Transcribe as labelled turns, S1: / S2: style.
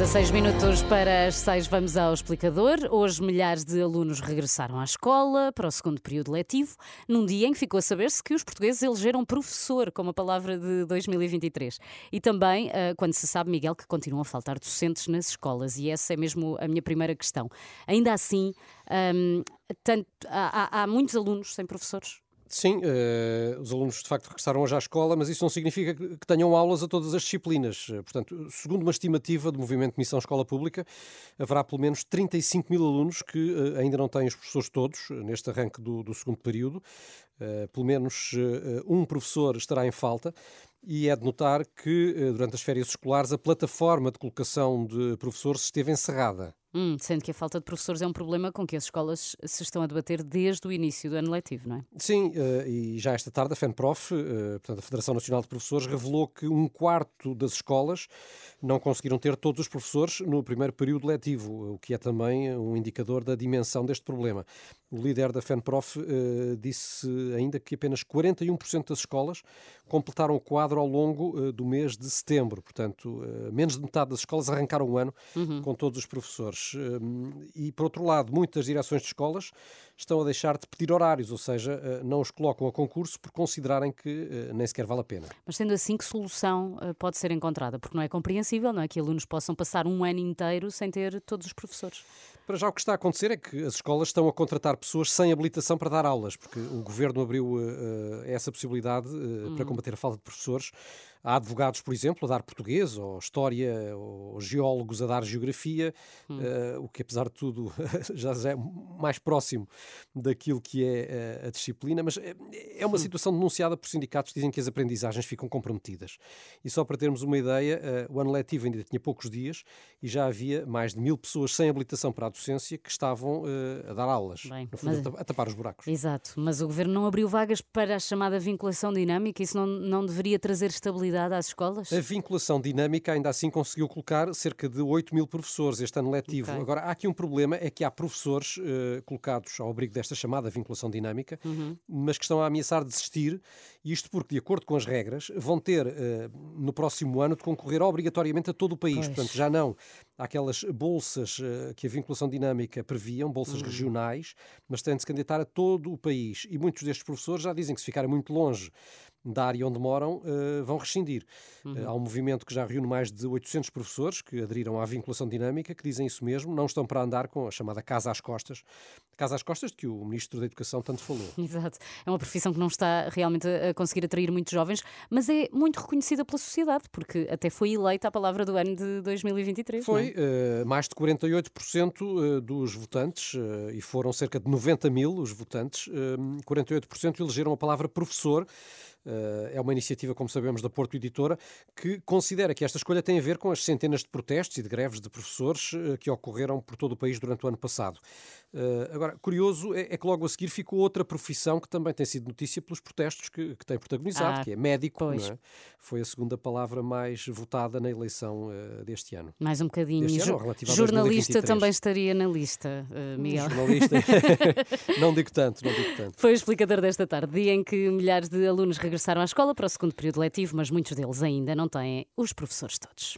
S1: 16 minutos para as 6, vamos ao explicador. Hoje, milhares de alunos regressaram à escola para o segundo período letivo, num dia em que ficou a saber-se que os portugueses elegeram professor como a palavra de 2023. E também, eh, quando se sabe, Miguel, que continuam a faltar docentes nas escolas, e essa é mesmo a minha primeira questão. Ainda assim, hum, tanto, há, há muitos alunos sem professores?
S2: Sim, uh, os alunos de facto regressaram hoje à escola, mas isso não significa que tenham aulas a todas as disciplinas. Uh, portanto, segundo uma estimativa do Movimento Missão Escola Pública, haverá pelo menos 35 mil alunos que uh, ainda não têm os professores todos neste arranque do, do segundo período. pelo menos um professor estará em falta. E é de notar que, durante as férias escolares, a plataforma de colocação de professores esteve encerrada.
S1: Hum, sendo que a falta de professores é um problema com que as escolas se estão a debater desde o início do ano letivo, não é?
S2: Sim, uh, e já esta tarde a FENPROF, uh, portanto a Federação Nacional de Professores, revelou que um quarto das escolas não conseguiram ter todos os professores no primeiro período letivo, o que é também um indicador da dimensão deste problema. O líder da FENPROF disse ainda que apenas 41% das escolas completaram o quadro ao longo do mês de setembro, portanto, menos de metade das escolas arrancaram o ano uhum. com todos os professores. Hum, e, por outro lado, muitas direções de escolas estão a deixar de pedir horários, ou seja, eh, não os colocam a concurso por considerarem que eh, nem sequer vale a pena.
S1: Mas sendo assim, que solução eh, pode ser encontrada? Porque não é compreensível, não é? Que alunos possam passar um ano inteiro sem ter todos os professores.
S2: Para já o que está a acontecer é que as escolas estão a contratar pessoas sem habilitação para dar aulas, porque o governo abriu uh, essa possibilidade uh, para combater a falta de professores. Há advogados, por exemplo, a dar português, ou história, ou geólogos a dar geografia, uh, o que apesar de tudo já é mais próximo daquilo que é a disciplina, mas é, é uma hum. situação denunciada por sindicatos que dizem que as aprendizagens ficam comprometidas. E só para termos uma ideia, o ano letivo ainda tinha poucos dias e já havia mais de mil pessoas sem habilitação para a docência que estavam uh, a dar aulas, Bem, fundo, mas, a tapar os buracos.
S1: Exato, mas o governo não abriu vagas para a chamada vinculação dinâmica, isso não, não deveria trazer estabilidade às escolas?
S2: A vinculação dinâmica ainda assim conseguiu colocar cerca de 8 mil professores este ano letivo. Okay. Agora, há aqui um problema, é que há professores uh, colocados ao abrigo desta chamada vinculação dinâmica, uhum. mas que estão a ameaçar desistir, isto porque, de acordo com as regras, vão ter uh, no próximo ano de concorrer obrigatoriamente a todo o país. Pois. Portanto, já não aquelas bolsas uh, que a vinculação dinâmica previam, bolsas uhum. regionais, mas têm de se candidatar a todo o país. E muitos destes professores já dizem que se ficarem muito longe da área onde moram uh, vão rescindir. Uhum. Uh, há um movimento que já reúne mais de 800 professores que aderiram à vinculação dinâmica, que dizem isso mesmo, não estão para andar com a chamada casa às costas, casa às costas de que o Ministro da Educação tanto falou.
S1: Exato. É uma profissão que não está realmente a conseguir atrair muitos jovens, mas é muito reconhecida pela sociedade, porque até foi eleita a palavra do ano de 2023.
S2: Foi, é? uh, mais de 48% dos votantes, e foram cerca de 90 mil os votantes, 48% elegeram a palavra professor. Eh, é uma iniciativa, como sabemos, da Porto Editora, que considera que esta escolha tem a ver com as centenas de protestos e de greves de professores eh, que ocorreram por todo o país durante o ano passado. Eh, agora, curioso é, que logo a seguir ficou outra profissão que também tem sido notícia pelos protestos que, que tem protagonizado, ah, que é médico. É? Foi a segunda palavra mais votada na eleição deste ano.
S1: Mais um bocadinho. Ano, jornalista também estaria na lista, Miguel.
S2: Jornalista. não digo tanto, não digo tanto.
S1: Foi o explicador desta tarde, dia em que milhares de alunos regressaram à escola para o segundo período letivo, mas muitos deles ainda não têm os professores todos.